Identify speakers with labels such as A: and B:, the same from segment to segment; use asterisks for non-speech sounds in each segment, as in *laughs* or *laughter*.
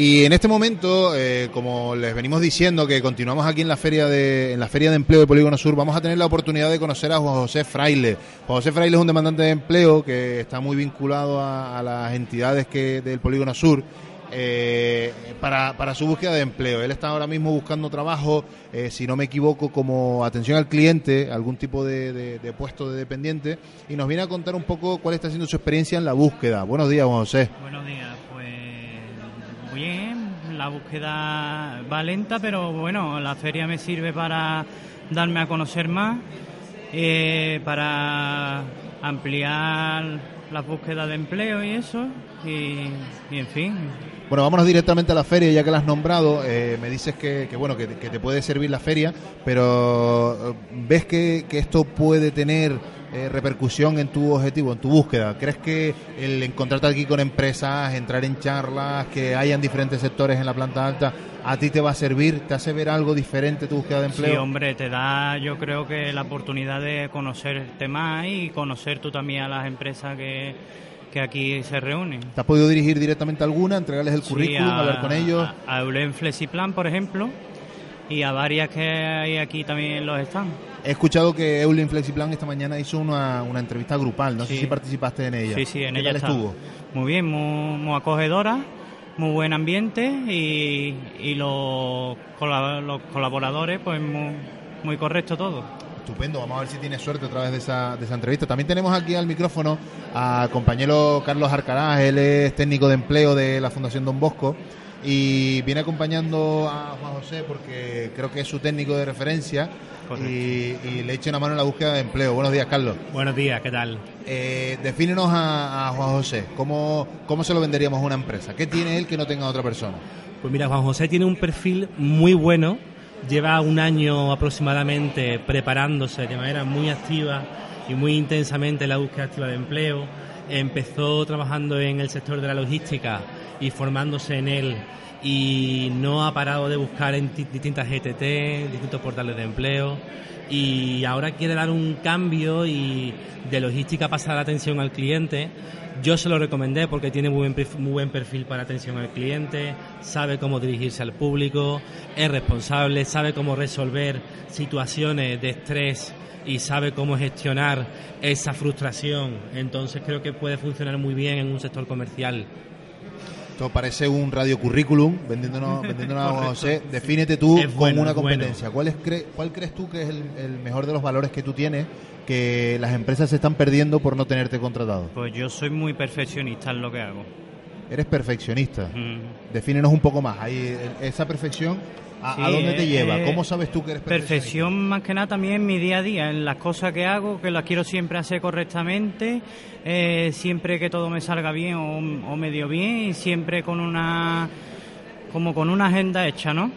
A: Y en este momento, eh, como les venimos diciendo que continuamos aquí en la feria de en la feria de empleo de Polígono Sur, vamos a tener la oportunidad de conocer a Juan José Fraile. Juan José Fraile es un demandante de empleo que está muy vinculado a, las entidades que del Polígono Sur. Eh, para, para su búsqueda de empleo. Él está ahora mismo buscando trabajo, eh, si no me equivoco, como atención al cliente, algún tipo de, de, puesto de dependiente, y nos viene a contar un poco cuál está siendo su experiencia en la búsqueda. Buenos días, Juan José.
B: Buenos días bien, la búsqueda va lenta, pero bueno, la feria me sirve para darme a conocer más, eh, para ampliar la búsqueda de empleo y eso, y, en fin.
A: Bueno, vámonos directamente a la feria, ya que la has nombrado. Eh, me dices que, bueno que, te puede servir la feria, pero eh, ¿ves que, que esto puede tener eh, repercusión en tu objetivo, en tu búsqueda? ¿Crees que el encontrarte aquí con empresas, entrar en charlas, que hayan diferentes sectores en la planta alta, a ti te va a servir? ¿Te hace ver algo diferente tu búsqueda de empleo?
B: Sí, hombre, te da yo creo que la oportunidad de conocer temas y conocer tú también a las empresas que, que aquí se reúnen.
A: ¿Te has podido dirigir directamente a alguna, entregarles el currículum, hablar con ellos?
B: A, a Eulen Flexiplan, por ejemplo, y a varias que hay aquí también los están.
A: He escuchado que Eulin Flexiplan esta mañana hizo una, una entrevista grupal. No sé si participaste en ella.
B: Sí, sí, en
A: ¿Qué
B: ella
A: tal estuvo?
B: Muy bien, muy, acogedora, muy buen ambiente y, y los, los colaboradores, pues muy, muy correcto todo.
A: Estupendo, vamos a ver si tiene suerte a través de esa, de esa entrevista. También tenemos aquí al micrófono a compañero Carlos Arcaraz, él es técnico de empleo de la Fundación Don Bosco y viene acompañando a Juan José porque creo que es su técnico de referencia y, le eche una mano en la búsqueda de empleo. Buenos días, Carlos.
C: Buenos días, ¿qué tal?
A: Eh, defínenos a, Juan José. ¿Cómo, ¿Cómo se lo venderíamos a una empresa? ¿Qué tiene él que no tenga otra persona?
C: Pues mira, Juan José tiene un perfil muy bueno. Lleva un año aproximadamente preparándose de manera muy activa y muy intensamente la búsqueda activa de empleo. Empezó trabajando en el sector de la logística y formándose en él y no ha parado de buscar en distintas GTT, distintos portales de empleo y ahora quiere dar un cambio y de logística pasar a atención al cliente. Yo se lo recomendé porque tiene muy buen, muy buen perfil para atención al cliente, sabe cómo dirigirse al público, es responsable, sabe cómo resolver situaciones de estrés y sabe cómo gestionar esa frustración. Entonces creo que puede funcionar muy bien en un sector comercial
A: esto parece un radio currículum, vendiéndonos, *laughs* vendiéndonos a José. Defínete tú con una competencia. ¿Cuál, es, ¿Cuál crees tú que es el, mejor de los valores que tú tienes que las empresas se están perdiendo por no tenerte contratado?
B: Pues yo soy muy perfeccionista en lo que hago.
A: Eres perfeccionista. Mm. Defínenos un poco más. Ahí, esa perfección ¿A, dónde te lleva? ¿Cómo sabes tú que eres
B: Perfección más que nada también en mi día a día, en las cosas que hago, que las quiero siempre hacer correctamente, eh, siempre que todo me salga bien o, medio bien y siempre con una como con una agenda hecha, ¿no?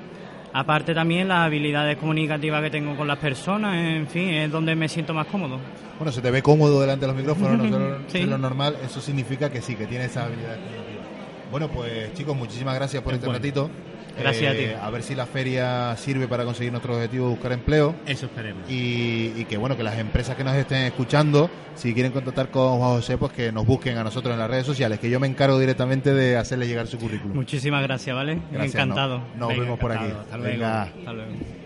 B: Aparte también las habilidades comunicativas que tengo con las personas, en fin, es donde me siento más cómodo.
A: Bueno, se te ve cómodo delante de los micrófonos, no *laughs* es lo normal, eso significa que sí, que tienes esas habilidades comunicativas. Bueno, pues chicos, muchísimas gracias por este ratito.
B: Gracias a ti.
A: Eh, a ver si la feria sirve para conseguir nuestro objetivo de buscar empleo.
C: Eso esperemos.
A: Y, que bueno, que las empresas que nos estén escuchando, si quieren contactar con Juan José, pues que nos busquen a nosotros en las redes sociales, que yo me encargo directamente de hacerle llegar su currículum.
B: Muchísimas gracias, ¿vale? Encantado.
A: Nos, vemos por aquí.
B: Hasta luego. Hasta luego.